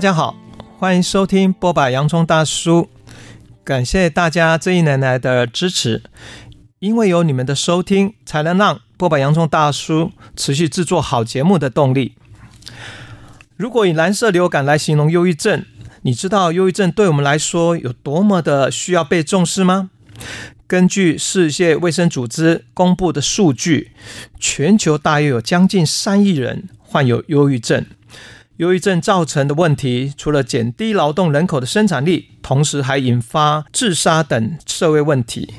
大家好，欢迎收听波把洋葱大叔，感谢大家这一年来的支持，因为有你们的收听，才能让波把洋葱大叔持续制作好节目的动力。如果以蓝色流感来形容忧郁症，你知道忧郁症对我们来说有多么的需要被重视吗？根据世界卫生组织公布的数据，全球大约有将近三亿人患有忧郁症。忧郁症造成的问题，除了减低劳动人口的生产力，同时还引发自杀等社会问题。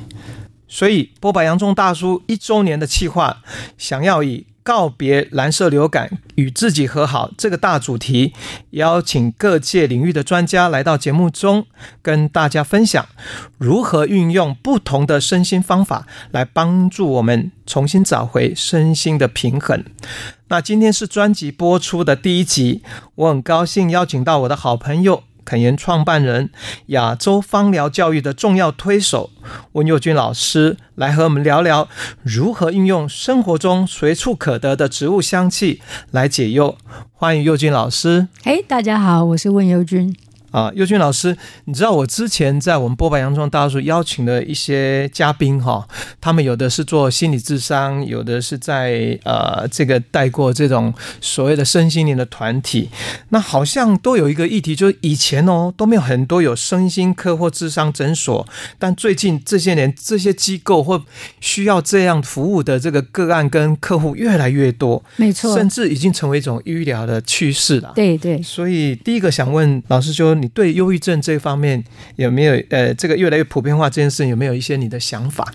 所以，剥吧洋葱大叔一周年的企划，想要以告别蓝色流感，与自己和好这个大主题，邀请各界领域的专家来到节目中，跟大家分享如何运用不同的身心方法来帮助我们重新找回身心的平衡。那今天是专辑播出的第一集，我很高兴邀请到我的好朋友。肯言创办人、亚洲芳疗教育的重要推手温佑君老师来和我们聊聊如何运用生活中随处可得的植物香气来解忧。欢迎佑君老师。嘿，大家好，我是温佑君。啊，佑君老师，你知道我之前在我们波白洋葱大叔邀请的一些嘉宾哈，他们有的是做心理智商，有的是在呃这个带过这种所谓的身心灵的团体，那好像都有一个议题，就是以前哦都没有很多有身心科或智商诊所，但最近这些年这些机构或需要这样服务的这个个案跟客户越来越多，没错，甚至已经成为一种医疗的趋势了。对对，所以第一个想问老师就。你对忧郁症这方面有没有呃，这个越来越普遍化这件事有没有一些你的想法？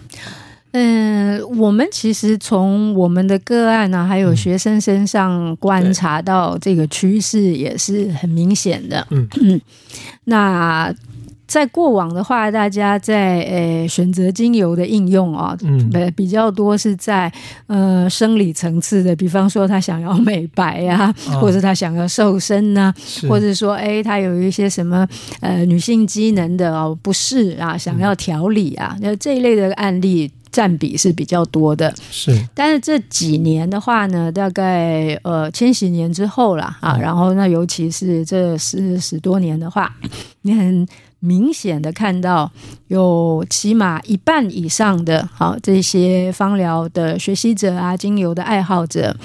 嗯，我们其实从我们的个案呢、啊，还有学生身上观察到这个趋势也是很明显的。嗯嗯，那。在过往的话，大家在呃选择精油的应用啊，嗯，比较多是在呃生理层次的，比方说他想要美白啊，哦、或者他想要瘦身呐、啊，或者说哎他有一些什么呃女性机能的哦不适啊，想要调理啊，那、嗯、这一类的案例占比是比较多的。是，但是这几年的话呢，大概呃千禧年之后啦，啊，然后那尤其是这十十多年的话，你很。明显的看到有起码一半以上的好这些芳疗的学习者啊，精油的爱好者，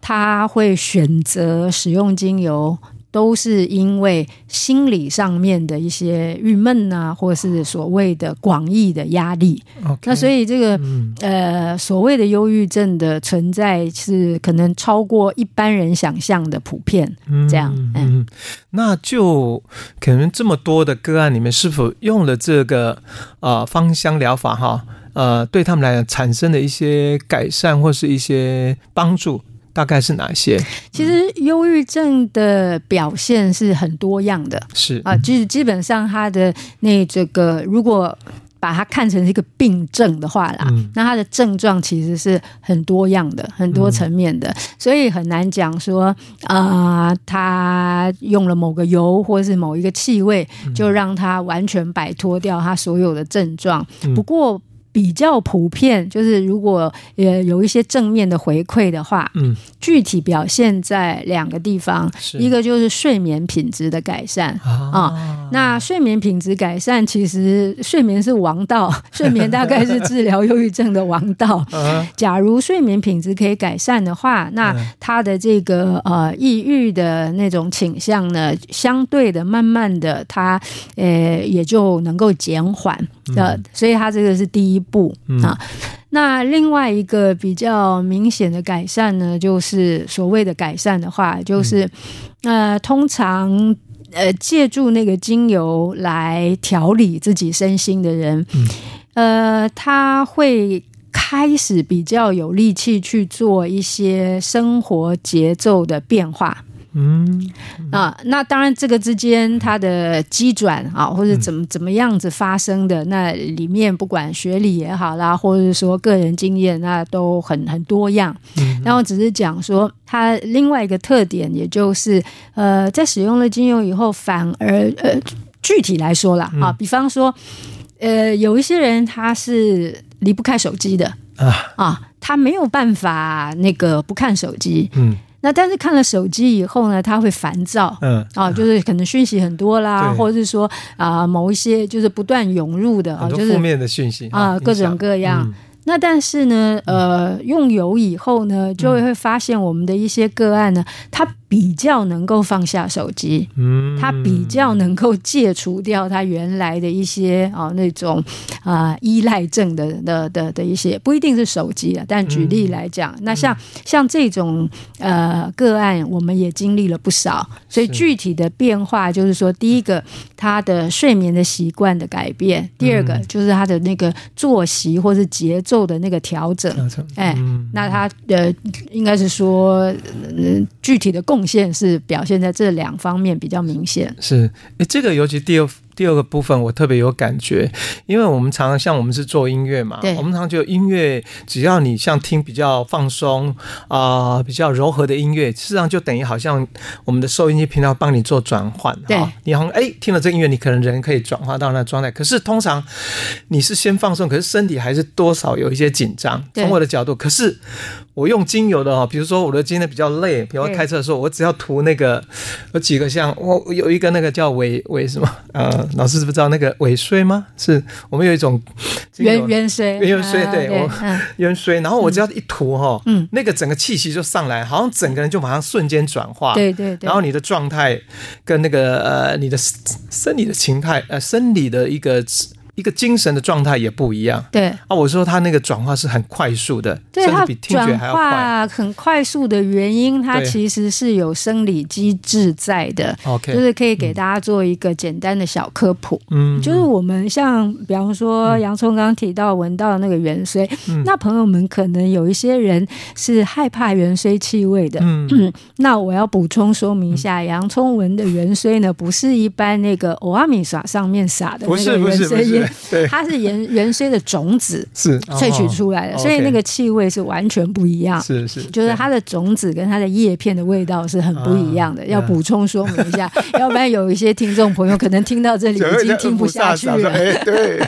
他会选择使用精油。都是因为心理上面的一些郁闷啊，或是所谓的广义的压力。Okay, 那所以这个、嗯、呃所谓的忧郁症的存在是可能超过一般人想象的普遍。这样，嗯，嗯那就可能这么多的个案里面，是否用了这个呃芳香疗法哈？呃，对他们来讲产生的一些改善或是一些帮助。大概是哪些？其实忧郁症的表现是很多样的，是啊，就是基本上他的那这个，如果把它看成是一个病症的话啦，嗯、那它的症状其实是很多样的、很多层面的，嗯、所以很难讲说啊、呃，他用了某个油或是某一个气味，就让他完全摆脱掉他所有的症状。嗯、不过。比较普遍，就是如果也有一些正面的回馈的话，嗯，具体表现在两个地方，一个就是睡眠品质的改善啊、哦。那睡眠品质改善，其实睡眠是王道，睡眠大概是治疗忧郁症的王道。假如睡眠品质可以改善的话，那他的这个呃抑郁的那种倾向呢，相对的慢慢的，他呃也就能够减缓的。所以它这个是第一。步啊，那另外一个比较明显的改善呢，就是所谓的改善的话，就是呃，通常呃，借助那个精油来调理自己身心的人，呃，他会开始比较有力气去做一些生活节奏的变化。嗯。啊，那当然，这个之间它的机转啊，或者怎么怎么样子发生的，那里面不管学理也好啦，或者是说个人经验，那都很很多样。然后只是讲说，它另外一个特点，也就是呃，在使用了精油以后，反而呃，具体来说啦，啊，比方说，呃，有一些人他是离不开手机的。啊。啊，他没有办法那个不看手机，嗯。那但是看了手机以后呢，他会烦躁，嗯，啊，就是可能讯息很多啦，或者是说啊，某一些就是不断涌入的啊，就是负面的讯息啊，各种各样。嗯。那但是呢，呃，用油以后呢，就会会发现我们的一些个案呢，他比较能够放下手机，嗯，他比较能够戒除掉他原来的一些啊那种啊依赖症的的的的一些，不一定是手机啊，但举例来讲，那像像这种呃个案，我们也经历了不少，所以具体的变化就是说，第一个他的睡眠的习惯的改变，第二个就是他的那个作息或是节奏。的那个调整，哎，那他呃，应该是说，嗯，具体的贡献是表现在这两方面比较明显。是，哎，这个尤其第二。第二个部分我特别有感觉，因为我们常常像我们是做音乐嘛，我们常常觉得音乐，只要你像听比较放松啊、呃、比较柔和的音乐，事实上就等于好像我们的收音机频道帮你做转换。对，你好像哎听了这个音乐，你可能人可以转化到那状态。可是通常你是先放松，可是身体还是多少有一些紧张。从我的角度，可是。我用精油的哦，比如说我的今天比较累，比如开车的时候，我只要涂那个有几个像我有一个那个叫维维什么呃，老师知不知道那个尾椎吗？是我们有一种元元椎元椎对，我 元椎，然后我只要一涂哈，嗯，那个整个气息就上来，好像整个人就马上瞬间转化，对对对，然后你的状态跟那个呃你的生理的情态呃生理的一个。一个精神的状态也不一样。对啊，我说他那个转化是很快速的，对，甚至比听觉还要快。转化很快速的原因，它其实是有生理机制在的。OK，就是可以给大家做一个简单的小科普。嗯，就是我们像比方说洋葱刚刚提到闻到的那个元荽，嗯，那朋友们可能有一些人是害怕元荽气味的。嗯，嗯，那我要补充说明一下，洋葱闻的元荽呢，不是一般那个欧阿米耍上面撒的那个芫荽叶。对，它是芫芫荽的种子是萃取出来的，哦、所以那个气味是完全不一样。是是，就是它的种子跟它的叶片的味道是很不一样的。啊、要补充说明一下，要不然有一些听众朋友可能听到这里已经 听不下去了。对，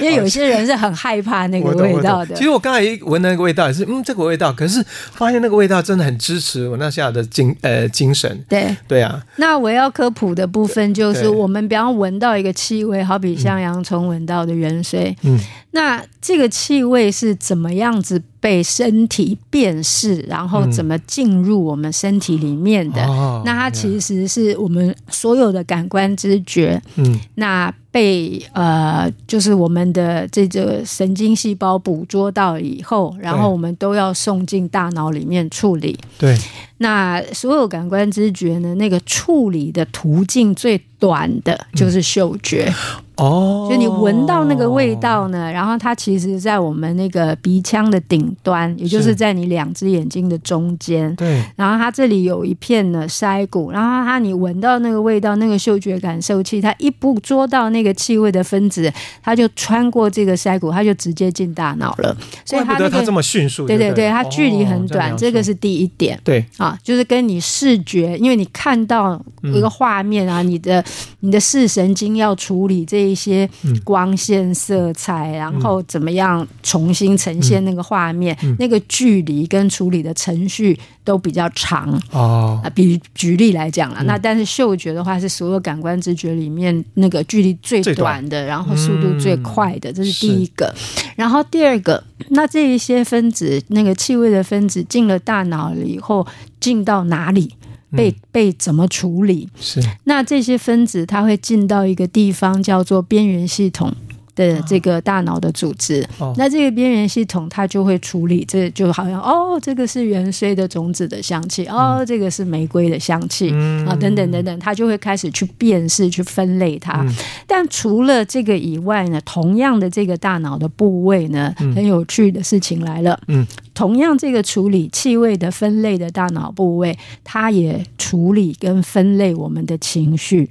因为有些人是很害怕那个味道的。其实我刚才一闻那个味道也是，嗯，这个味道，可是发现那个味道真的很支持我那下的精呃精神。对对啊。那我要科普的部分就是，我们比方闻到一个气味，好比像洋葱。闻到的原水，嗯，那这个气味是怎么样子被身体辨识，然后怎么进入我们身体里面的？嗯、那它其实是我们所有的感官知觉，嗯，那被呃，就是我们的这个神经细胞捕捉到以后，然后我们都要送进大脑里面处理。对，那所有感官知觉呢，那个处理的途径最短的就是嗅觉。嗯哦，就你闻到那个味道呢，然后它其实，在我们那个鼻腔的顶端，也就是在你两只眼睛的中间。对。然后它这里有一片呢筛骨，然后它你闻到那个味道，那个嗅觉感受器，它一捕捉到那个气味的分子，它就穿过这个筛骨，它就直接进大脑了。所以它、那个、它这么迅速。对对对，它距离很短，哦、这，这个是第一点。对。啊，就是跟你视觉，因为你看到一个画面啊，嗯、你的你的视神经要处理这。一些光线、色彩，然后怎么样重新呈现那个画面？那个距离跟处理的程序都比较长哦。啊，比举例来讲了，那但是嗅觉的话是所有感官直觉里面那个距离最短的，然后速度最快的，这是第一个。然后第二个，那这一些分子，那个气味的分子进了大脑了以后，进到哪里？被被怎么处理？是那这些分子，它会进到一个地方，叫做边缘系统。的这个大脑的组织，哦、那这个边缘系统它就会处理，这就好像哦，这个是芫荽的种子的香气，哦，嗯、这个是玫瑰的香气，嗯、啊，等等等等，它就会开始去辨识、去分类它。嗯、但除了这个以外呢，同样的这个大脑的部位呢，嗯、很有趣的事情来了，嗯，同样这个处理气味的分类的大脑部位，它也处理跟分类我们的情绪。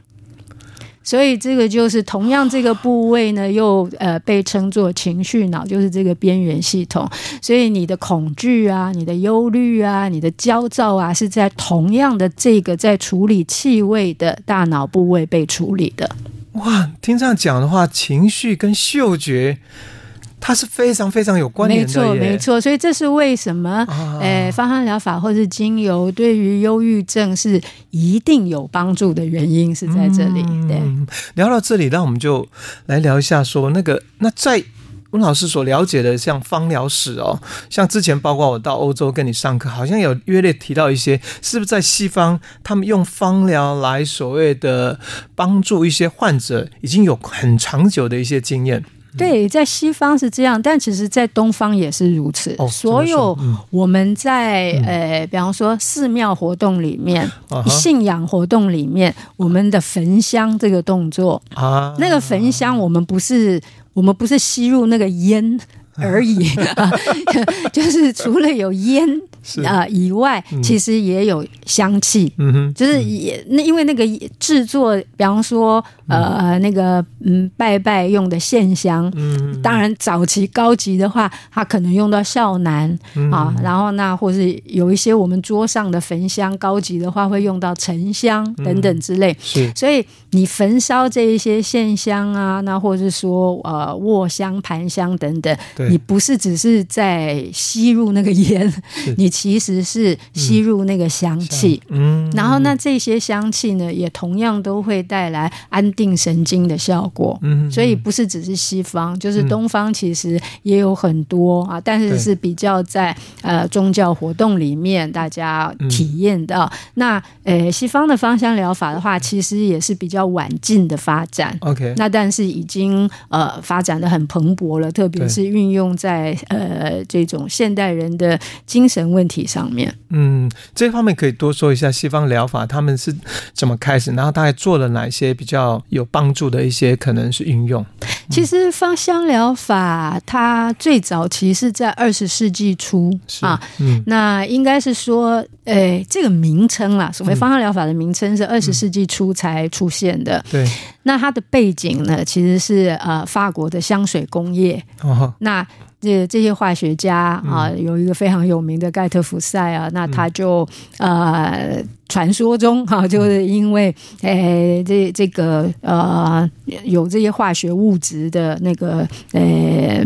所以这个就是同样这个部位呢，又呃被称作情绪脑，就是这个边缘系统。所以你的恐惧啊，你的忧虑啊，你的焦躁啊，是在同样的这个在处理气味的大脑部位被处理的。哇，听这样讲的话，情绪跟嗅觉它是非常非常有关联的。没错，没错。所以这是为什么？啊、诶，芳香疗法或是精油对于忧郁症是一定有帮助的原因是在这里。对，嗯、聊到这里，那我们就来聊一下说那个那在。温老师所了解的，像芳疗史哦，像之前包括我到欧洲跟你上课，好像有约略提到一些，是不是在西方他们用芳疗来所谓的帮助一些患者，已经有很长久的一些经验。对，在西方是这样，但其实，在东方也是如此。哦、所有我们在、嗯、呃，比方说寺庙活动里面、嗯、信仰活动里面，我们的焚香这个动作啊，那个焚香，我们不是。我们不是吸入那个烟 而已，就是除了有烟。啊、呃，以外、嗯、其实也有香气，嗯哼，就是也那因为那个制作，比方说呃、嗯、那个嗯拜拜用的线香，嗯，当然早期高级的话，它可能用到孝楠、嗯、啊，然后那或是有一些我们桌上的焚香，高级的话会用到沉香等等之类，是、嗯，所以你焚烧这一些线香啊，那或者是说呃卧香、盘香等等，你不是只是在吸入那个烟，你。其实是吸入那个香气，嗯，然后那这些香气呢，也同样都会带来安定神经的效果，嗯，所以不是只是西方，就是东方其实也有很多啊，但是是比较在呃宗教活动里面大家体验到。那呃西方的芳香疗法的话，其实也是比较晚近的发展，OK，那但是已经呃发展的很蓬勃了，特别是运用在呃这种现代人的精神问题。体上面，嗯，这方面可以多说一下西方疗法他们是怎么开始，然后大概做了哪些比较有帮助的一些可能是应用。其实芳香疗法它最早其实是在二十世纪初啊，嗯，那应该是说，诶，这个名称啦，所谓芳香疗法的名称是二十世纪初才出现的。对，那它的背景呢，其实是呃法国的香水工业。哦，那。这这些化学家啊，有一个非常有名的盖特福赛啊，那他就呃，传说中哈，就是因为诶，这这个呃，有这些化学物质的那个呃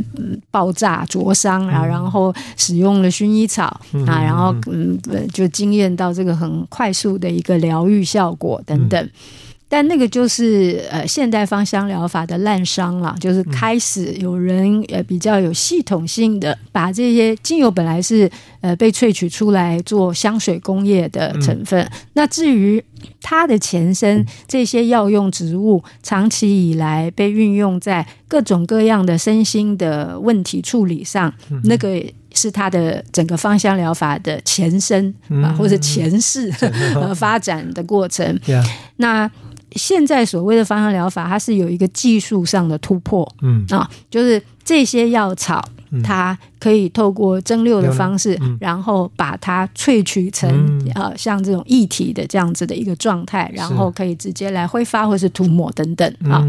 爆炸灼伤啊，然后使用了薰衣草啊，然后嗯，就经验到这个很快速的一个疗愈效果等等。但那个就是呃现代芳香疗法的滥觞了，就是开始有人呃比较有系统性的把这些精油本来是呃被萃取出来做香水工业的成分，嗯、那至于它的前身这些药用植物，长期以来被运用在各种各样的身心的问题处理上，嗯、那个是它的整个芳香疗法的前身啊，嗯、或者前世和 发展的过程。嗯、那现在所谓的芳香疗法，它是有一个技术上的突破，嗯。啊，就是这些药草，它可以透过蒸馏的方式，然后把它萃取成呃像这种液体的这样子的一个状态，然后可以直接来挥发或是涂抹等等啊。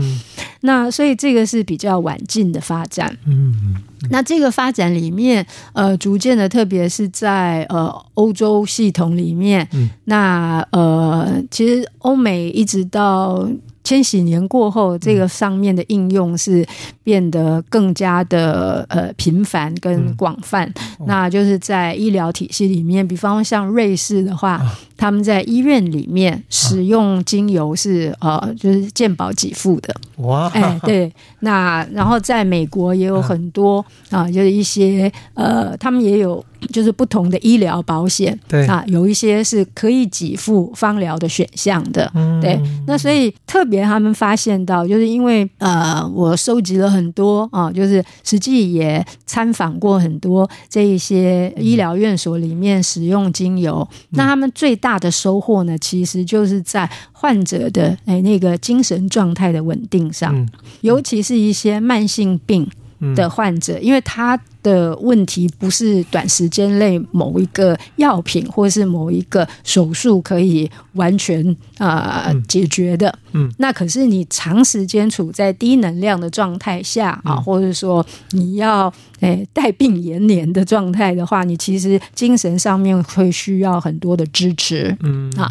那所以这个是比较晚近的发展，嗯。那这个发展里面，呃，逐渐的，特别是在呃欧洲系统里面，嗯、那呃，其实欧美一直到。千禧年过后，这个上面的应用是变得更加的呃频繁跟广泛。那就是在医疗体系里面，比方像瑞士的话，啊、他们在医院里面使用精油是、啊、呃就是健保给付的。哇，哎对，那然后在美国也有很多啊，啊，就是一些呃，他们也有。就是不同的医疗保险，对。啊，有一些是可以给付芳疗的选项的，嗯、对。那所以特别他们发现到，就是因为呃，我收集了很多啊，就是实际也参访过很多这一些医疗院所里面使用精油，嗯、那他们最大的收获呢，其实就是在患者的哎那个精神状态的稳定上，嗯、尤其是一些慢性病的患者，因为他。的问题不是短时间内某一个药品或是某一个手术可以完全啊、呃、解决的，嗯，那可是你长时间处在低能量的状态下啊，或者说你要诶带病延年的状态的话，你其实精神上面会需要很多的支持，嗯啊，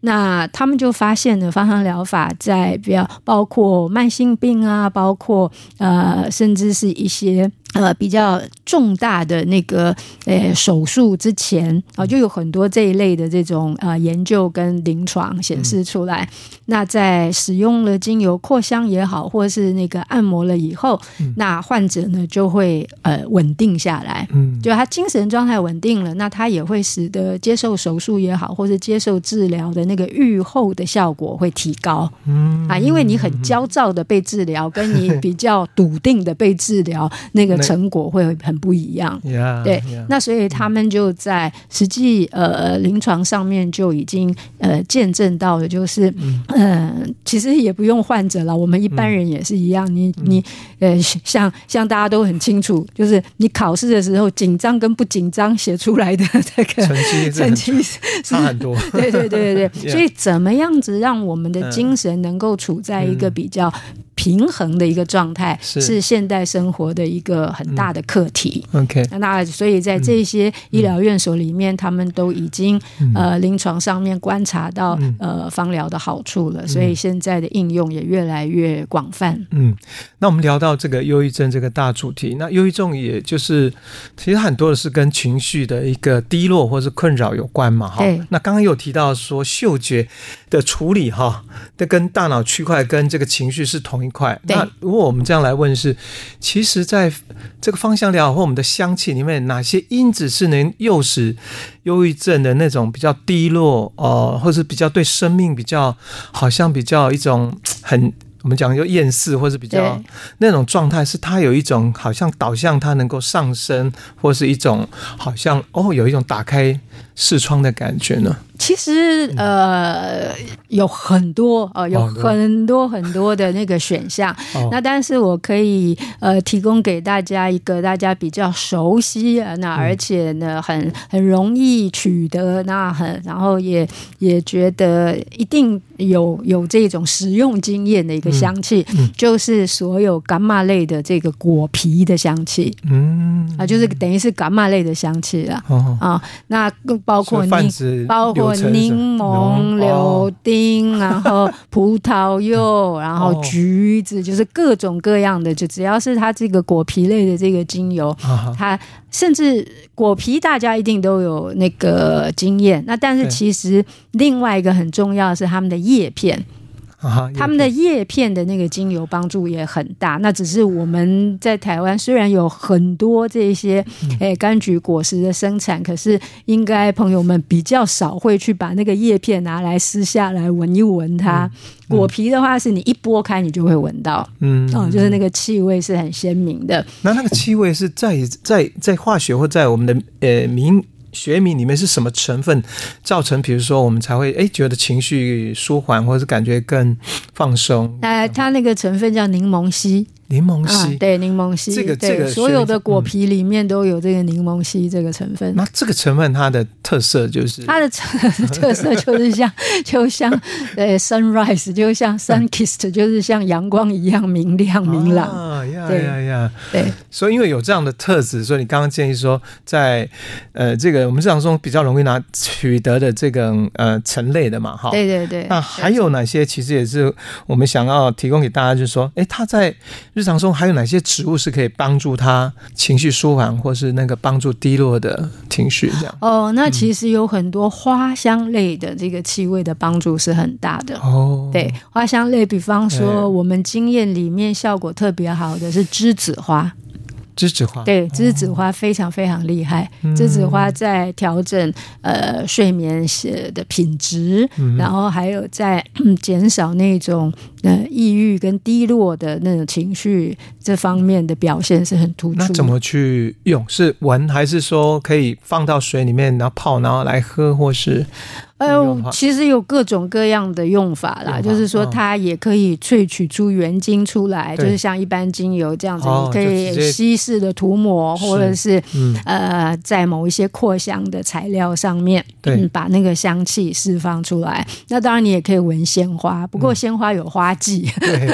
那他们就发现了芳香疗法在比较包括慢性病啊，包括呃甚至是一些呃，比较重大的那个呃手术之前啊，就有很多这一类的这种呃研究跟临床显示出来。嗯、那在使用了精油扩香也好，或是那个按摩了以后，嗯、那患者呢就会呃稳定下来。嗯，就他精神状态稳定了，那他也会使得接受手术也好，或是接受治疗的那个愈后的效果会提高。嗯啊，因为你很焦躁的被治疗，跟你 比较笃定的被治疗那个。成果会很不一样，yeah, 对，yeah, 那所以他们就在实际呃临床上面就已经呃见证到的，就是嗯、呃，其实也不用患者了，我们一般人也是一样，嗯、你你呃像像大家都很清楚，就是你考试的时候紧张跟不紧张写出来的这个成绩 成绩差很多，对对对对对。所以怎么样子让我们的精神能够处在一个比较平衡的一个状态，是，是现代生活的一个很大的课题。嗯、OK，那所以在这些医疗院所里面，嗯、他们都已经、嗯、呃临床上面观察到、嗯、呃芳疗的好处了，所以现在的应用也越来越广泛。嗯，那我们聊到这个忧郁症这个大主题，那忧郁症也就是其实很多的是跟情绪的一个低落或是困扰有关嘛。哈，那刚刚有提到说嗅觉的处理哈，这跟大脑区块跟这个情绪是同一。块。那如果我们这样来问是，其实在这个芳香疗或我们的香气里面，哪些因子是能诱使忧郁症的那种比较低落，呃，或是比较对生命比较好像比较一种很我们讲就厌世，或是比较那种状态，是它有一种好像导向它能够上升，或是一种好像哦有一种打开视窗的感觉呢？其实呃有很多呃有很多很多的那个选项，哦、那但是我可以呃提供给大家一个大家比较熟悉那而且呢很很容易取得，那很然后也也觉得一定有有这种使用经验的一个香气，嗯嗯、就是所有伽马类的这个果皮的香气，嗯。啊就是等于是伽马类的香气了、哦、啊那更包括柠包括。柠檬、柳丁，然后葡萄柚，然后橘子，就是各种各样的，就只要是它这个果皮类的这个精油，它甚至果皮大家一定都有那个经验。那但是其实另外一个很重要的是它们的叶片。他们的叶片的那个精油帮助也很大，那只是我们在台湾虽然有很多这些诶柑橘果实的生产，可是应该朋友们比较少会去把那个叶片拿来撕下来闻一闻它。果皮的话，是你一剥开你就会闻到，嗯，哦，就是那个气味是很鲜明的。那那个气味是在在在化学或在我们的呃名。学名里面是什么成分造成？比如说，我们才会哎觉得情绪舒缓，或者是感觉更放松。呃，它那个成分叫柠檬烯。柠檬烯、啊，对柠檬烯，这个这个所有的果皮里面都有这个柠檬烯这个成分。那这个成分它的特色就是它的特 色就是像 就像呃 sunrise，就像 sun kissed，就是像阳光一样明亮明朗。啊呀呀呀！对，所以因为有这样的特质，所以你刚刚建议说，在呃这个我们日常中比较容易拿取得的这个呃橙类的嘛，哈。对对对。那还有哪些？其实也是我们想要提供给大家，就是说，哎，它在日常中还有哪些植物是可以帮助他情绪舒缓，或是那个帮助低落的情绪？这样哦，那其实有很多花香类的这个气味的帮助是很大的哦。对，花香类，比方说我们经验里面效果特别好的是栀子花。栀子花对，栀子花非常非常厉害。栀、哦、子花在调整呃睡眠的品质，嗯、然后还有在减少那种呃抑郁跟低落的那种情绪这方面的表现是很突出。那怎么去用？是闻还是说可以放到水里面，然后泡，然后来喝，或是？哎呦，其实有各种各样的用法啦，就是说它也可以萃取出原精出来，就是像一般精油这样子，你可以稀释的涂抹，或者是呃，在某一些扩香的材料上面，嗯，把那个香气释放出来。那当然你也可以闻鲜花，不过鲜花有花季，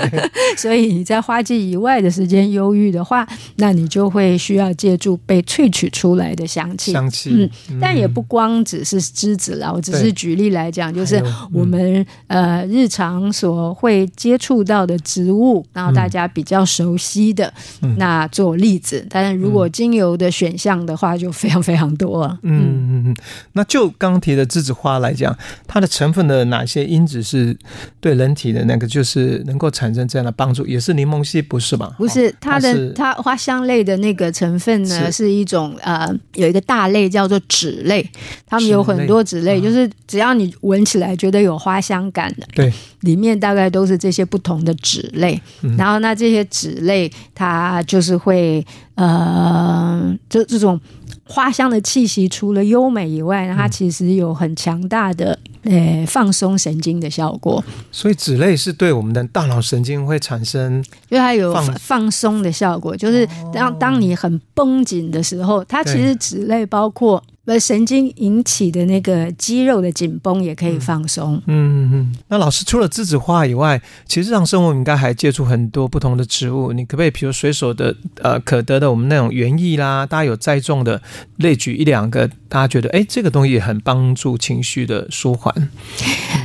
所以你在花季以外的时间忧郁的话，那你就会需要借助被萃取出来的香气。香气，嗯，但也不光只是栀子啦，我只是。举例来讲，就是我们、嗯、呃日常所会接触到的植物，然后大家比较熟悉的、嗯、那做例子。但是如果精油的选项的话，就非常非常多了。嗯嗯嗯。那就刚提的栀子花来讲，它的成分的哪些因子是对人体的那个就是能够产生这样的帮助？也是柠檬烯不是吧？不是，它的它花香类的那个成分呢，是，是一种呃有一个大类叫做酯类，它们有很多酯类，就是只要你闻起来觉得有花香感的，对，里面大概都是这些不同的酯类。然后那这些酯类它就是会呃，这这种。花香的气息除了优美以外，它其实有很强大的呃、欸、放松神经的效果。所以酯类是对我们的大脑神经会产生，因为它有放松的效果，就是当当你很绷紧的时候，它其实酯类包括。呃，神经引起的那个肌肉的紧绷也可以放松。嗯嗯嗯。那老师除了栀子花以外，其实日常生活应该还接触很多不同的植物。你可不可以，比如随手的呃可得的我们那种园艺啦，大家有栽种的，列举一两个，大家觉得哎，这个东西也很帮助情绪的舒缓。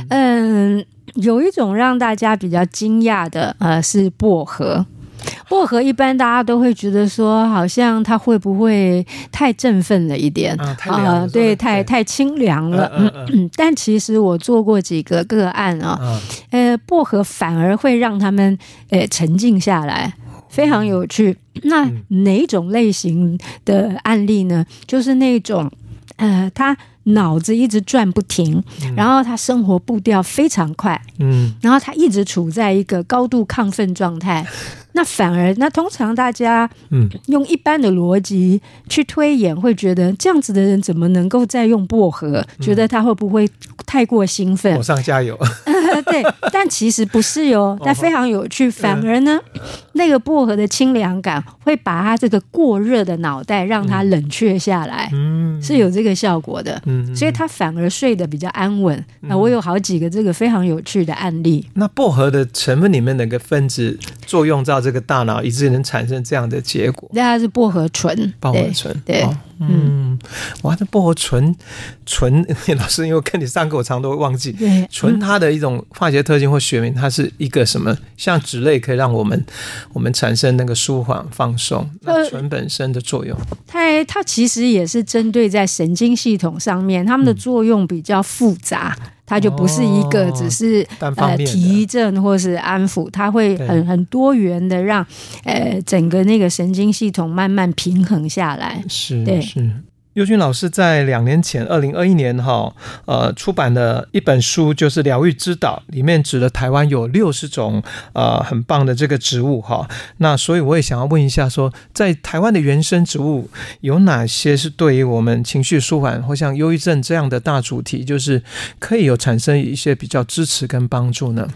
嗯，有一种让大家比较惊讶的，呃，是薄荷。薄荷一般大家都会觉得说，好像它会不会太振奋了一点啊？对，太太清凉了。嗯嗯，嗯。但其实我做过几个个案啊，呃，薄荷反而会让他们呃沉静下来，非常有趣。那哪种类型的案例呢？就是那种呃，他脑子一直转不停，然后他生活步调非常快，嗯，然后他一直处在一个高度亢奋状态。那反而，那通常大家嗯用一般的逻辑去推演，会觉得这样子的人怎么能够再用薄荷？觉得他会不会太过兴奋？火上加油。对，但其实不是哟，但非常有趣。反而呢，那个薄荷的清凉感会把他这个过热的脑袋让他冷却下来，嗯，是有这个效果的。嗯，所以他反而睡得比较安稳。那我有好几个这个非常有趣的案例。那薄荷的成分里面哪个分子作用到这个大脑，以致能产生这样的结果？那它是薄荷醇。薄荷醇，对。嗯，哇，这薄荷醇醇，老师因为跟你上课，我常常都会忘记。对，醇它的一种化学特性或学名，它是一个什么？像脂类可以让我们我们产生那个舒缓放松。那醇本身的作用，它它其实也是针对在神经系统上面，它们的作用比较复杂。嗯它就不是一个只是、哦、呃提振或是安抚，它会很很多元的让呃整个那个神经系统慢慢平衡下来。是，对是。佑君老师在两年前，二零二一年哈，呃，出版的一本书就是《疗愈之岛》，里面指的台湾有六十种呃很棒的这个植物哈。那所以我也想要问一下，说在台湾的原生植物有哪些是对于我们情绪舒缓或像忧郁症这样的大主题，就是可以有产生一些比较支持跟帮助呢？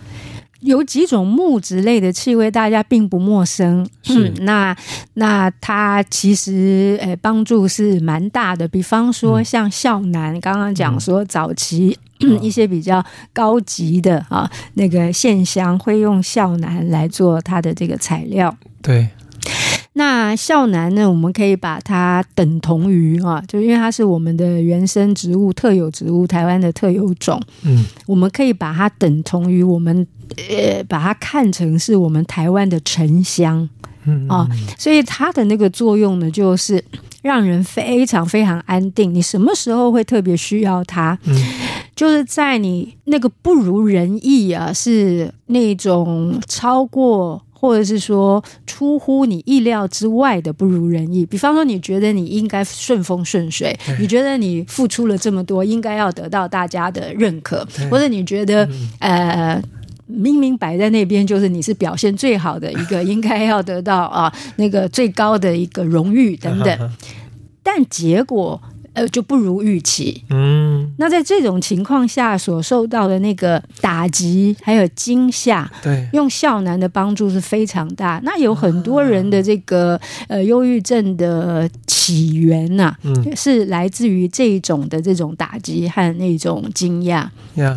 有几种木质类的气味，大家并不陌生。嗯，那那它其实呃帮助是蛮大的。比方说像孝楠，刚刚讲说早期一些比较高级的啊那个线香会用孝楠来做它的这个材料。对。那孝楠呢，我们可以把它等同于啊，就因为它是我们的原生植物、特有植物，台湾的特有种。嗯，我们可以把它等同于我们，呃，把它看成是我们台湾的沉香。嗯啊，所以它的那个作用呢，就是让人非常非常安定。你什么时候会特别需要它？嗯，就是在你那个不如人意啊，是那种超过。或者是说出乎你意料之外的不如人意，比方说你觉得你应该顺风顺水，你觉得你付出了这么多，应该要得到大家的认可，或者你觉得呃明明摆在那边就是你是表现最好的一个，应该要得到啊那个最高的一个荣誉等等，但结果。呃，就不如预期。嗯，那在这种情况下所受到的那个打击还有惊吓，对，用孝男的帮助是非常大。那有很多人的这个呃忧郁症的起源呐、啊，嗯，是来自于这种的这种打击和那种惊讶。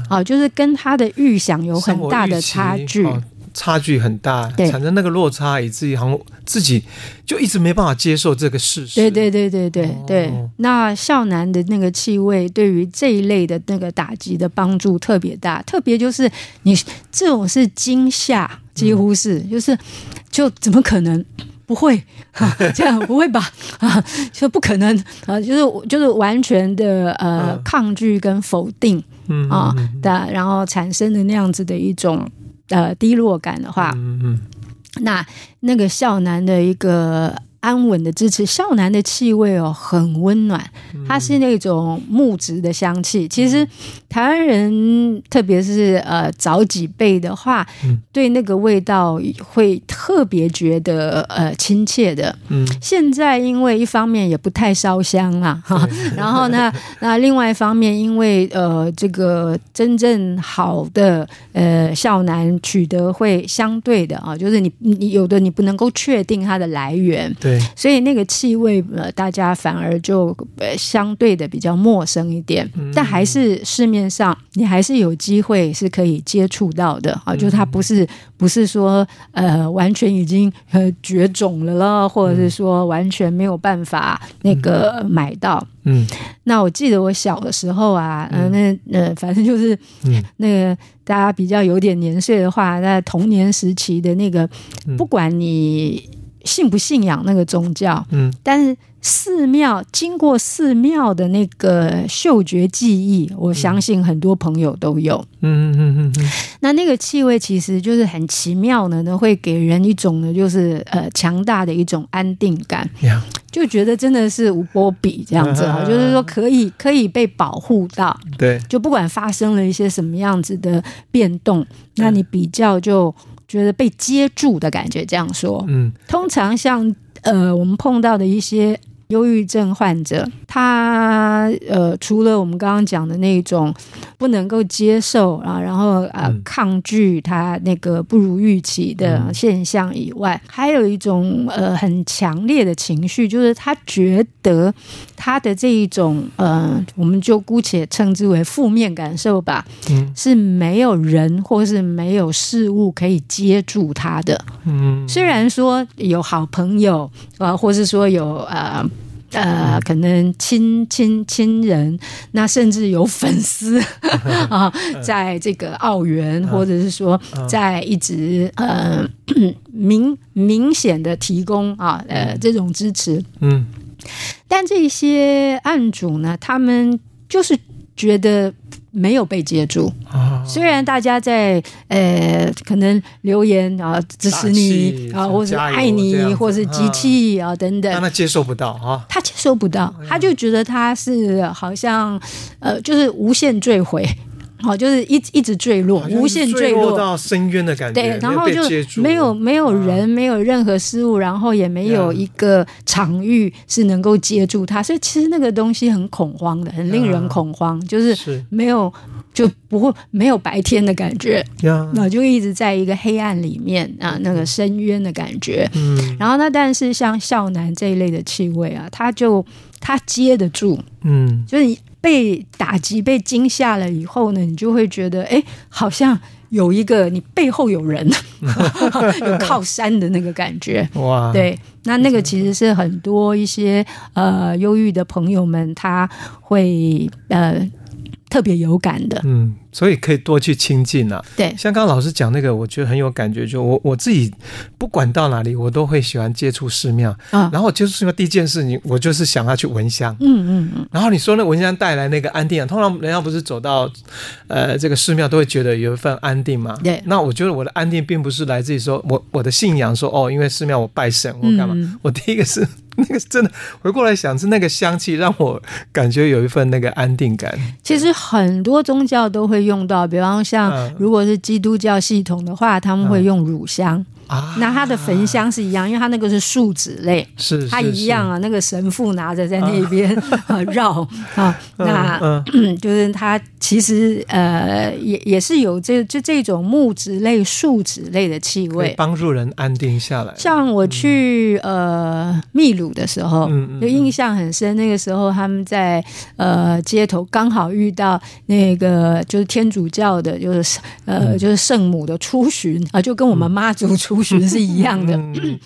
啊，就是跟他的预想有很大的差距。差距很大，产生那个落差，以至于好像自己就一直没办法接受这个事实。对对对对对对。哦、那孝男的那个气味，对于这一类的那个打击的帮助特别大，特别就是你这种是惊吓，几乎是、嗯、就是就怎么可能？不会，啊、这样不会吧？啊，就不可能啊！就是就是完全的呃、嗯、抗拒跟否定，嗯啊的，然后产生的那样子的一种呃低落感的话，嗯嗯，那那个孝男的一个。安稳的支持，孝南的气味哦，很温暖，它是那种木质的香气。其实台湾人，特别是呃早几辈的话，对那个味道会特别觉得呃亲切的。嗯，现在因为一方面也不太烧香啊，哈，然后呢，那另外一方面，因为呃这个真正好的呃孝南取得会相对的啊，就是你你有的你不能够确定它的来源，对。所以那个气味，呃，大家反而就呃相对的比较陌生一点，嗯、但还是市面上你还是有机会是可以接触到的啊，就它不是不是说呃完全已经呃绝种了了，或者是说完全没有办法那个买到。嗯，那我记得我小的时候啊，嗯、呃，那呃反正就是嗯。那个大家比较有点年岁的话，在童年时期的那个，不管你。信不信仰那个宗教？嗯，但是寺庙经过寺庙的那个嗅觉记忆，我相信很多朋友都有。嗯嗯嗯嗯。那那个气味其实就是很奇妙的，呢会给人一种呢，就是呃强大的一种安定感。就觉得真的是无波比这样子啊，就是说可以可以被保护到。对，就不管发生了一些什么样子的变动，那你比较就。觉得被接住的感觉，这样说，嗯，通常像呃，我们碰到的一些。忧郁症患者，他呃，除了我们刚刚讲的那种不能够接受啊，然后呃抗拒他那个不如预期的现象以外，还有一种呃很强烈的情绪，就是他觉得他的这一种呃，我们就姑且称之为负面感受吧，嗯，是没有人或是没有事物可以接住他的，嗯，虽然说有好朋友啊，或是说有呃。呃，可能亲亲亲人，那甚至有粉丝 啊，在这个澳元，或者是说在一直呃 明明显的提供啊呃这种支持，嗯，但这些案主呢，他们就是觉得。没有被接住，虽然大家在呃可能留言啊支持你啊，或者爱你，或是机器啊等等，但他接受不到啊，他接受不到，他就觉得他是好像呃就是无限坠毁。好，就是一一直坠落，无限坠落到深渊的感觉。对，然后就没有没有人，啊、没有任何事物，然后也没有一个场域是能够接住它，所以其实那个东西很恐慌的，很令人恐慌，啊、就是没有就不会没有白天的感觉，那、啊、就一直在一个黑暗里面啊，那个深渊的感觉。嗯，然后呢，但是像孝南这一类的气味啊，它就它接得住，嗯，就是。被打击、被惊吓了以后呢，你就会觉得，哎，好像有一个你背后有人，有靠山的那个感觉。哇，对，那那个其实是很多一些呃忧郁的朋友们他会呃特别有感的。嗯。所以可以多去亲近啊。对，像刚刚老师讲那个，我觉得很有感觉。就我我自己，不管到哪里，我都会喜欢接触寺庙。啊，然后接触寺庙第一件事，你我就是想要去闻香。嗯嗯嗯。然后你说那闻香带来那个安定啊，通常人家不是走到呃这个寺庙都会觉得有一份安定嘛。对。那我觉得我的安定并不是来自于说我我的信仰说哦，因为寺庙我拜神我干嘛。嗯、我第一个是 那个真的回过来想是那个香气让我感觉有一份那个安定感。其实很多宗教都会。用到，比方像如果是基督教系统的话，他们会用乳香。啊，那他的焚香是一样，因为他那个是树脂类，是，是，它一样啊。那个神父拿着在那边啊。绕啊，啊，那、就是他其实呃也也是有这就这种木质类、树脂类的气味，帮助人安定下来。像我去、嗯、呃秘鲁的时候，嗯，就印象很深。那个时候他们在呃街头刚好遇到那个就是天主教的，就是呃就是圣母的出巡啊，就跟我们妈祖出巡是一样的。嗯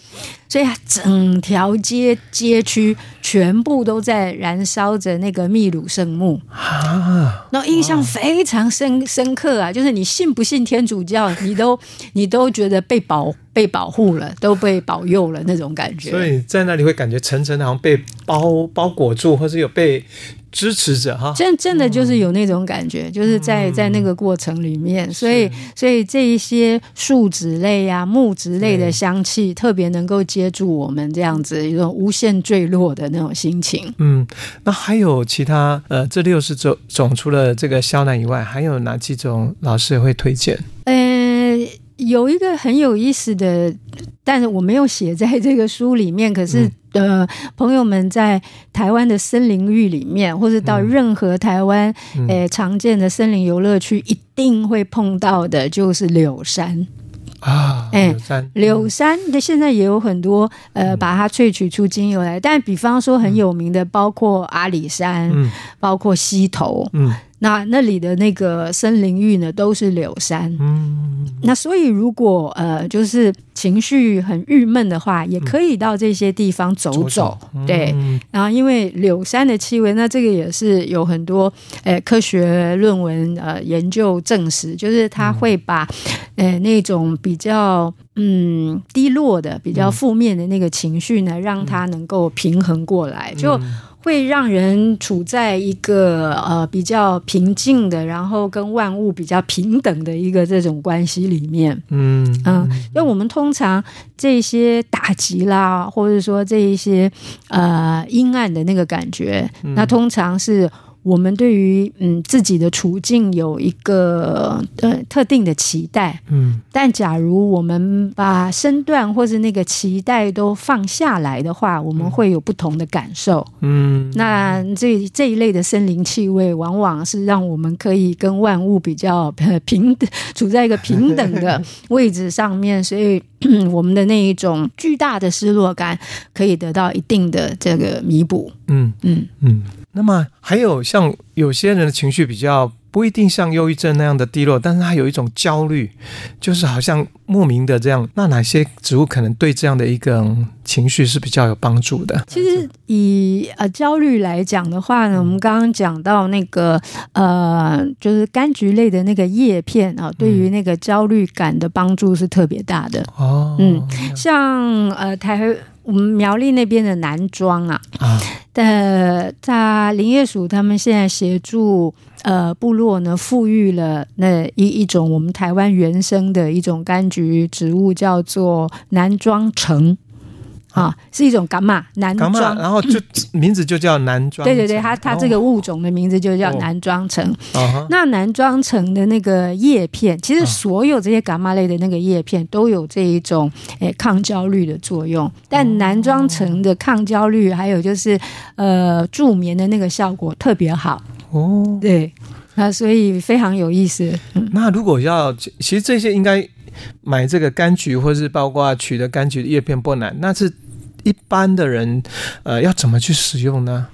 所以，整条街街区全部都在燃烧着那个秘鲁圣木啊！那印象非常深深刻啊，就是你信不信天主教，你都 你都觉得被保被保护了，都被保佑了那种感觉。所以在那里会感觉层层好像被包包裹住，或是有被。支持者哈，真真的就是有那种感觉，嗯、就是在在那个过程里面，所以所以这一些树脂类呀、啊、木质类的香气，特别能够接住我们这样子一种无限坠落的那种心情。嗯，那还有其他呃，这六十种种除了这个肖楠以外，还有哪几种老师也会推荐？呃，有一个很有意思的，但是我没有写在这个书里面，可是。嗯呃，朋友们在台湾的森林域里面，或者到任何台湾诶、常见的森林游乐区，一定会碰到的就是柳杉啊。哎，柳杉，柳杉的现在也有很多呃，把它萃取出精油来。但比方说很有名的，包括阿里山，嗯、包括溪头，嗯。那那里的那个森林浴呢，都是柳杉。嗯，那所以如果呃，就是情绪很郁闷的话，也可以到这些地方走走。走走。对，然后因为柳杉的气味，那这个也是有很多呃科学论文呃研究证实，就是它会把呃那种比较嗯低落的、比较负面的那个情绪呢，让它能够平衡过来，就。会让人处在一个呃比较平静的，然后跟万物比较平等的一个这种关系里面。嗯嗯，因为我们通常这些打击啦，或者说这一些呃阴暗的那个感觉，那通常是。我们对于嗯自己的处境有一个呃特定的期待，嗯，但假如我们把身段或是那个期待都放下来的话，我们会有不同的感受，嗯，那这这一类的森林气味，往往是让我们可以跟万物比较平等，处在一个平等的 位置上面，所以 我们的那一种巨大的失落感可以得到一定的这个弥补，嗯嗯。嗯。嗯那么还有像有些人的情绪比较不一定像忧郁症那样的低落，但是他有一种焦虑，就是好像莫名的这样。那哪些植物可能对这样的一个情绪是比较有帮助的？其实以呃焦虑来讲的话呢，我们刚刚讲到那个呃，就是柑橘类的那个叶片啊，对于那个焦虑感的帮助是特别大的。哦，嗯，像呃台。我们苗栗那边的南庄啊，的在林业署，他们现在协助呃部落呢，富裕了那一一种我们台湾原生的一种柑橘植物，叫做南庄橙。啊，是一种柑嘛，南庄，然后就 名字就叫男装。对对对，它它这个物种的名字就叫男装橙。哦、那男装橙的那个叶片，其实所有这些柑类的那个叶片都有这一种诶抗焦虑的作用。但男装橙的抗焦虑，还有就是呃助眠的那个效果特别好。哦，对，那所以非常有意思。嗯、那如果要，其实这些应该。买这个柑橘，或是包括取的柑橘的叶片不难，那是一般的人，呃，要怎么去使用呢？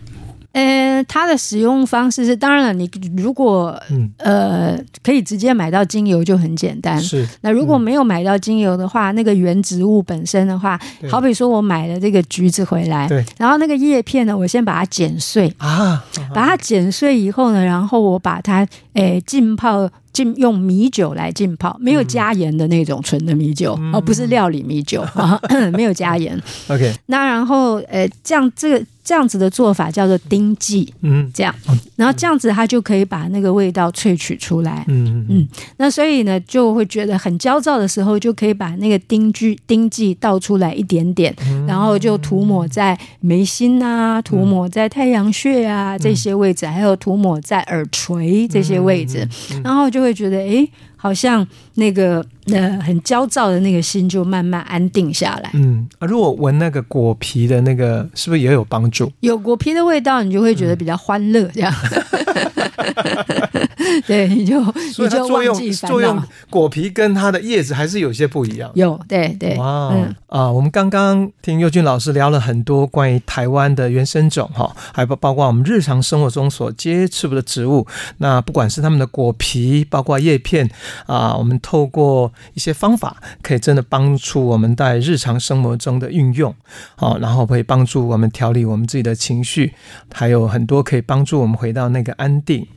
呃，它的使用方式是，当然了，你如果、嗯、呃可以直接买到精油就很简单。是，那如果没有买到精油的话，嗯、那个原植物本身的话，好比说我买了这个橘子回来，对，然后那个叶片呢，我先把它剪碎啊，把它剪碎以后呢，然后我把它诶浸泡。浸用米酒来浸泡，没有加盐的那种纯的米酒，而、嗯。哦、不是料理米酒，嗯、没有加盐。OK，那然后呃，这样这个这样子的做法叫做丁剂，嗯，这样，然后这样子它就可以把那个味道萃取出来，嗯嗯，那所以呢，就会觉得很焦躁的时候，就可以把那个丁剂丁剂倒出来一点点，然后就涂抹在眉心啊，涂抹在太阳穴啊这些位置，还有涂抹在耳垂这些位置，然后就会。觉得，哎，好像那个呃很焦躁的那个心就慢慢安定下来。嗯，啊，如果闻那个果皮的那个，是不是也有帮助？有果皮的味道，你就会觉得比较欢乐，这样。嗯 对，你就你就忘记烦恼。作用果皮跟它的叶子还是有些不一样。有，对对。哇，嗯啊，我们刚刚听佑俊老师聊了很多关于台湾的原生种哈，还包包括我们日常生活中所接触的植物。那不管是它们的果皮，包括叶片啊，我们透过一些方法，可以真的帮助我们在日常生活中的运用。好，然后可以帮助我们调理我们自己的情绪，还有很多可以帮助我们回到那个安定。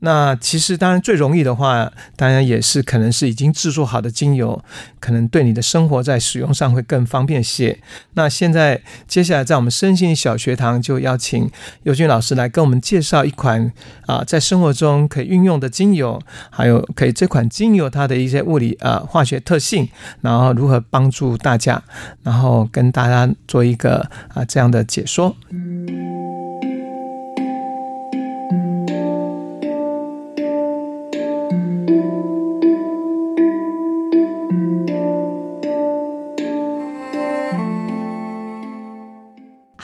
那其实当然最容易的话，当然也是可能是已经制作好的精油，可能对你的生活在使用上会更方便些。那现在接下来在我们身心小学堂就邀请尤俊老师来跟我们介绍一款啊，在生活中可以运用的精油，还有可以这款精油它的一些物理啊化学特性，然后如何帮助大家，然后跟大家做一个啊这样的解说。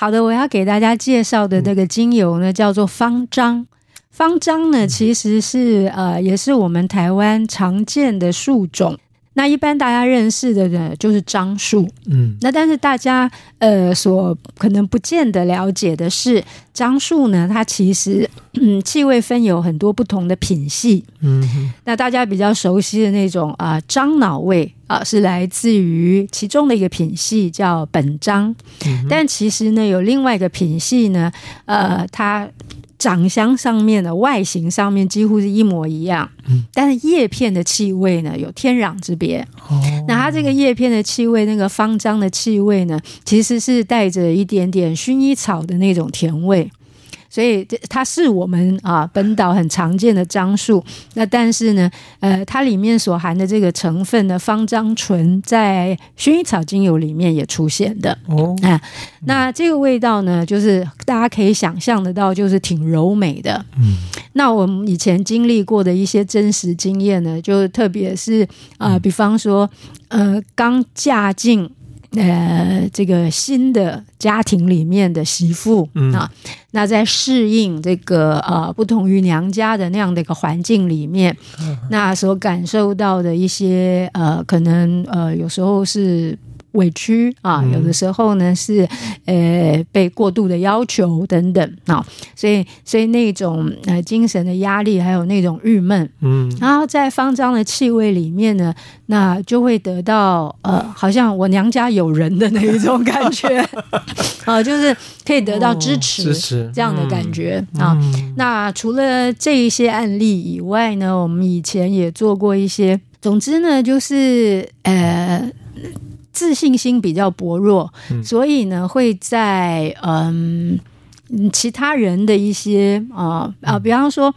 好的，我要给大家介绍的这个精油呢，叫做方樟。方樟呢，其实是呃，也是我们台湾常见的树种。那一般大家认识的呢，就是樟树。嗯，那但是大家呃所可能不见得了解的是，樟树呢，它其实嗯气味分有很多不同的品系。嗯，那大家比较熟悉的那种啊樟脑味啊，是来自于其中的一个品系叫本樟。嗯，但其实呢，有另外一个品系呢，呃，它。长相上面的外形上面几乎是一模一样，嗯，但是叶片的气味呢，有天壤之别。哦，那它这个叶片的气味，那个芳樟的气味呢，其实是带着一点点薰衣草的那种甜味。所以它是我们啊本岛很常见的樟树，那但是呢，呃，它里面所含的这个成分呢芳樟醇，在薰衣草精油里面也出现的哦。啊，那这个味道呢，就是大家可以想象得到，就是挺柔美的。嗯，那我们以前经历过的一些真实经验呢，就特别是啊，比方说，呃，刚嫁进。呃，这个新的家庭里面的媳妇、嗯、啊，那在适应这个呃不同于娘家的那样的一个环境里面，嗯、那所感受到的一些呃，可能呃有时候是。委屈啊，有的时候呢是呃被过度的要求等等啊，所以所以那种呃精神的压力，还有那种郁闷，嗯，然后在方樟的气味里面呢，那就会得到呃好像我娘家有人的那一种感觉。啊，就是可以得到支持，支持。这样的感觉啊。那除了这一些案例以外呢，我们以前也做过一些，总之呢就是呃。自信心比较薄弱，嗯、所以呢，会在嗯其他人的一些啊啊，比方说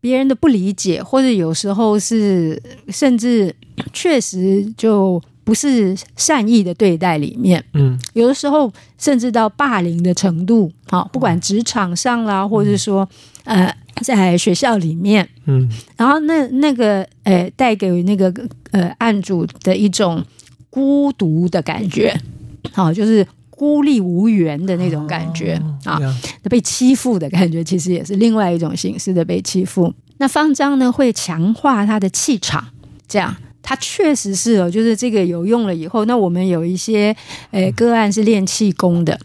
别人的不理解，或者有时候是甚至确实就不是善意的对待里面，嗯，有的时候甚至到霸凌的程度，好，不管职场上啦，或者说呃在学校里面，嗯，然后那那个呃带给那个呃案主的一种。孤独的感觉，好，就是孤立无援的那种感觉。啊，那被欺负的感觉，其实也是另外一种形式的被欺负。那方丈呢，会强化他的气场，这样，它确实是哦，就是这个有用了以后，那我们有一些诶个案是练气功的。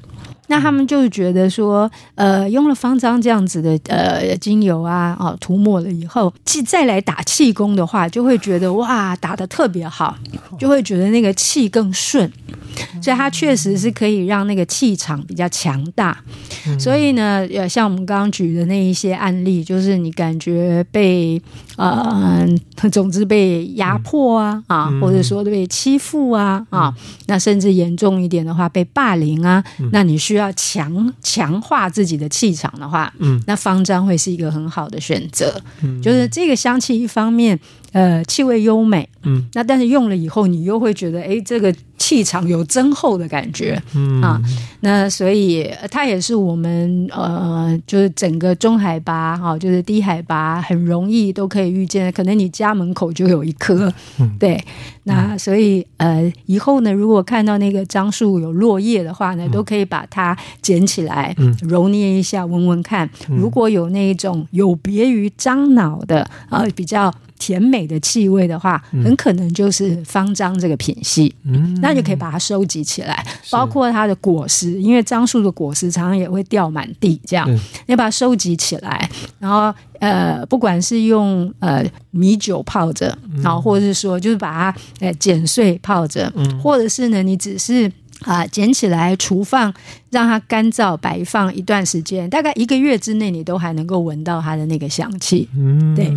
那他们就觉得说，呃，用了芳樟这样子的呃精油啊，啊，涂抹了以后，气再来打气功的话，就会觉得哇，打的特别好，就会觉得那个气更顺，所以它确实是可以让那个气场比较强大。所以呢，呃，像我们刚刚举的那一些案例，就是你感觉被呃，总之被压迫啊，啊，或者说被欺负啊，啊，那甚至严重一点的话，被霸凌啊，那你需需要强强化自己的气场的话，嗯，那方樟会是一个很好的选择。嗯，就是这个香气，一方面呃气味优美，嗯，那但是用了以后，你又会觉得，哎，这个气场有增厚的感觉，嗯。啊，那所以它也是我们呃，就是整个中海拔哈，就是低海拔很容易都可以遇见，可能你家门口就有一棵，嗯，对，那所以呃，以后呢，如果看到那个樟树有落叶的话呢，都可以把它捡起来，嗯。揉捏一下，闻闻看，如果有那一种有别于樟脑的啊，比较。甜美的气味的话，很可能就是方樟这个品系，嗯，那就可以把它收集起来，包括它的果实，因为樟树的果实常常也会掉满地，这样，你把它收集起来，然后呃，不管是用呃米酒泡着，然后或者是说就是把它呃剪碎泡着，或者是呢，你只是啊捡起来储放，让它干燥摆放一段时间，大概一个月之内，你都还能够闻到它的那个香气，嗯，对。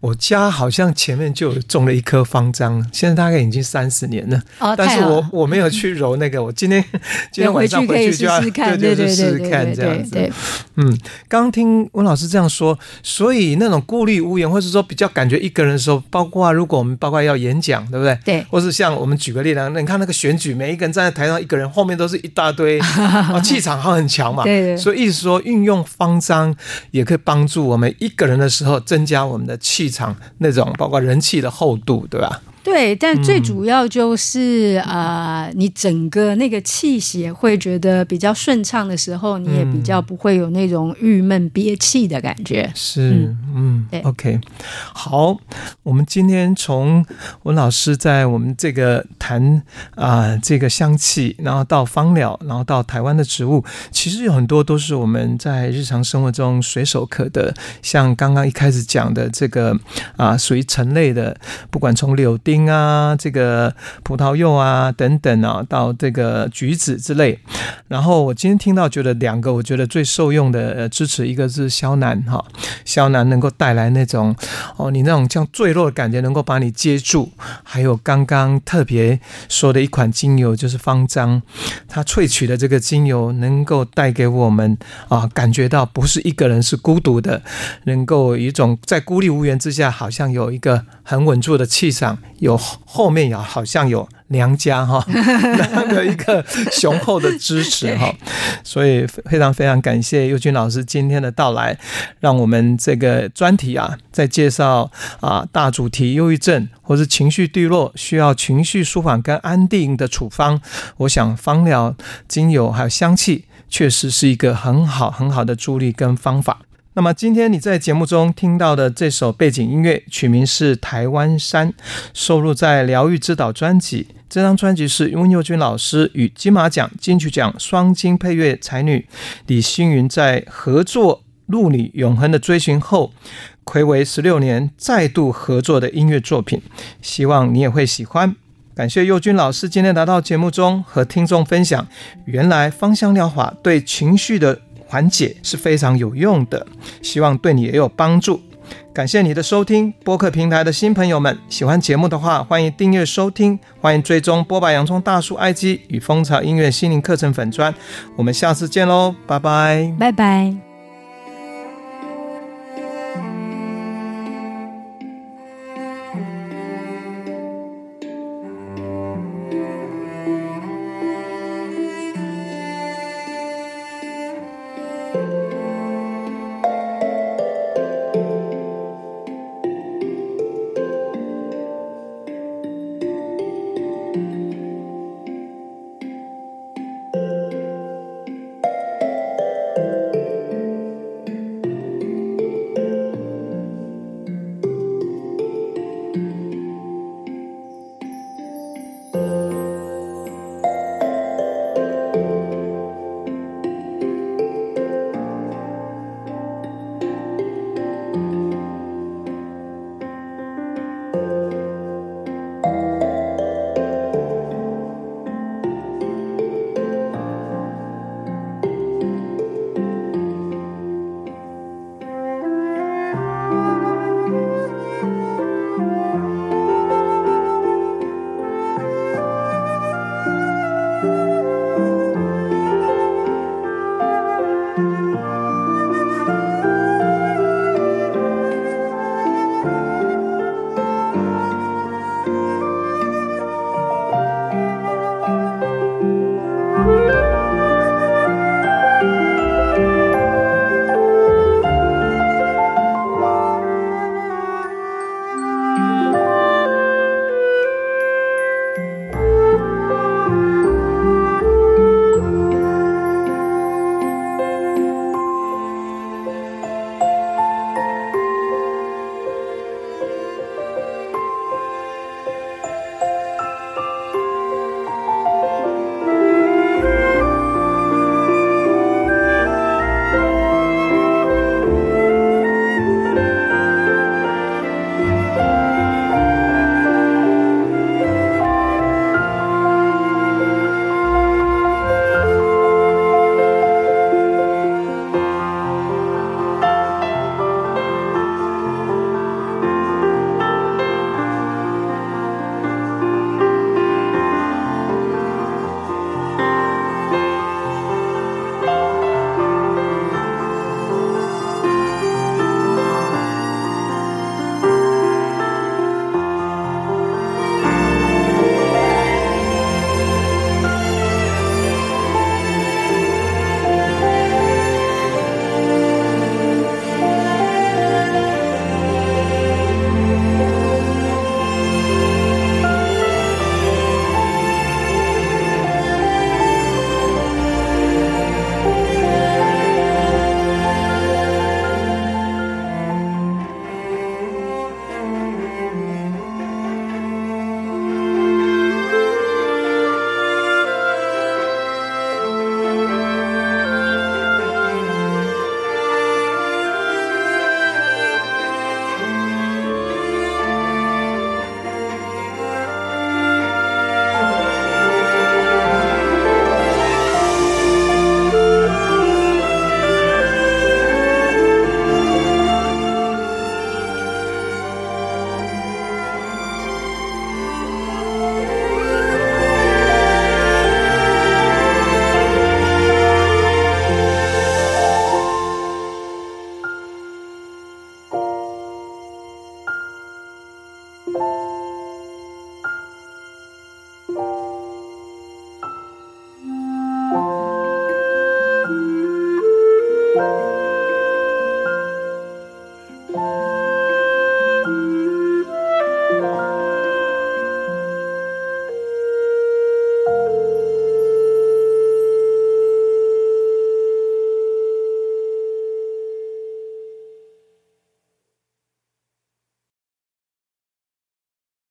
我家好像前面就种了一棵方樟，现在大概已经三十年了。哦，但是我我没有去揉那个，我今天 今天晚上回去就要试试看，对对对，试试看这样子。嗯，刚听温老师这样说，所以那种孤立无援，或者说比较感觉一个人的时候，包括如果我们包括要演讲，对不对？对。或是像我们举个例子，你看那个选举，每一个人站在台上，一个人后面都是一大堆，啊，气场好很强嘛。对对。所以意思说，运用方樟也可以帮助我们一个人的时候增加我们的气场那种包括人气的厚度，对吧？对，但最主要就是啊、嗯呃，你整个那个气血会觉得比较顺畅的时候，你也比较不会有那种郁闷憋气的感觉。是，嗯，对，OK，好，我们今天从文老师在我们这个谈啊、呃、这个香气，然后到芳疗，然后到台湾的植物，其实有很多都是我们在日常生活中随手可得，像刚刚一开始讲的这个啊、呃，属于橙类的，不管从柳丁。啊，这个葡萄柚啊，等等啊，到这个橘子之类。然后我今天听到，觉得两个我觉得最受用的呃支持，一个是肖楠哈，肖楠能够带来那种哦，你那种像坠落的感觉，能够把你接住。还有刚刚特别说的一款精油，就是方樟，它萃取的这个精油，能够带给我们啊，感觉到不是一个人是孤独的，能够一种在孤立无援之下，好像有一个很稳住的气场。有后面有好像有娘家哈，那个一个雄厚的支持哈，所以非常非常感谢佑君老师今天的到来，让我们这个专题啊，在介绍啊大主题忧郁症或是情绪低落需要情绪舒缓跟安定的处方，我想芳疗精油还有香气确实是一个很好很好的助力跟方法。那么今天你在节目中听到的这首背景音乐，曲名是《台湾山》，收录在《疗愈之岛》专辑。这张专辑是温佑君老师与金马奖、金曲奖双金配乐才女李星云在合作《路里永恒的追寻》后，睽违十六年再度合作的音乐作品。希望你也会喜欢。感谢佑君老师今天来到节目中和听众分享，原来芳香疗法对情绪的。缓解是非常有用的，希望对你也有帮助。感谢你的收听，播客平台的新朋友们，喜欢节目的话，欢迎订阅收听，欢迎追踪波白洋葱大叔 IG 与蜂巢音乐心灵课程粉砖。我们下次见喽，拜拜，拜拜。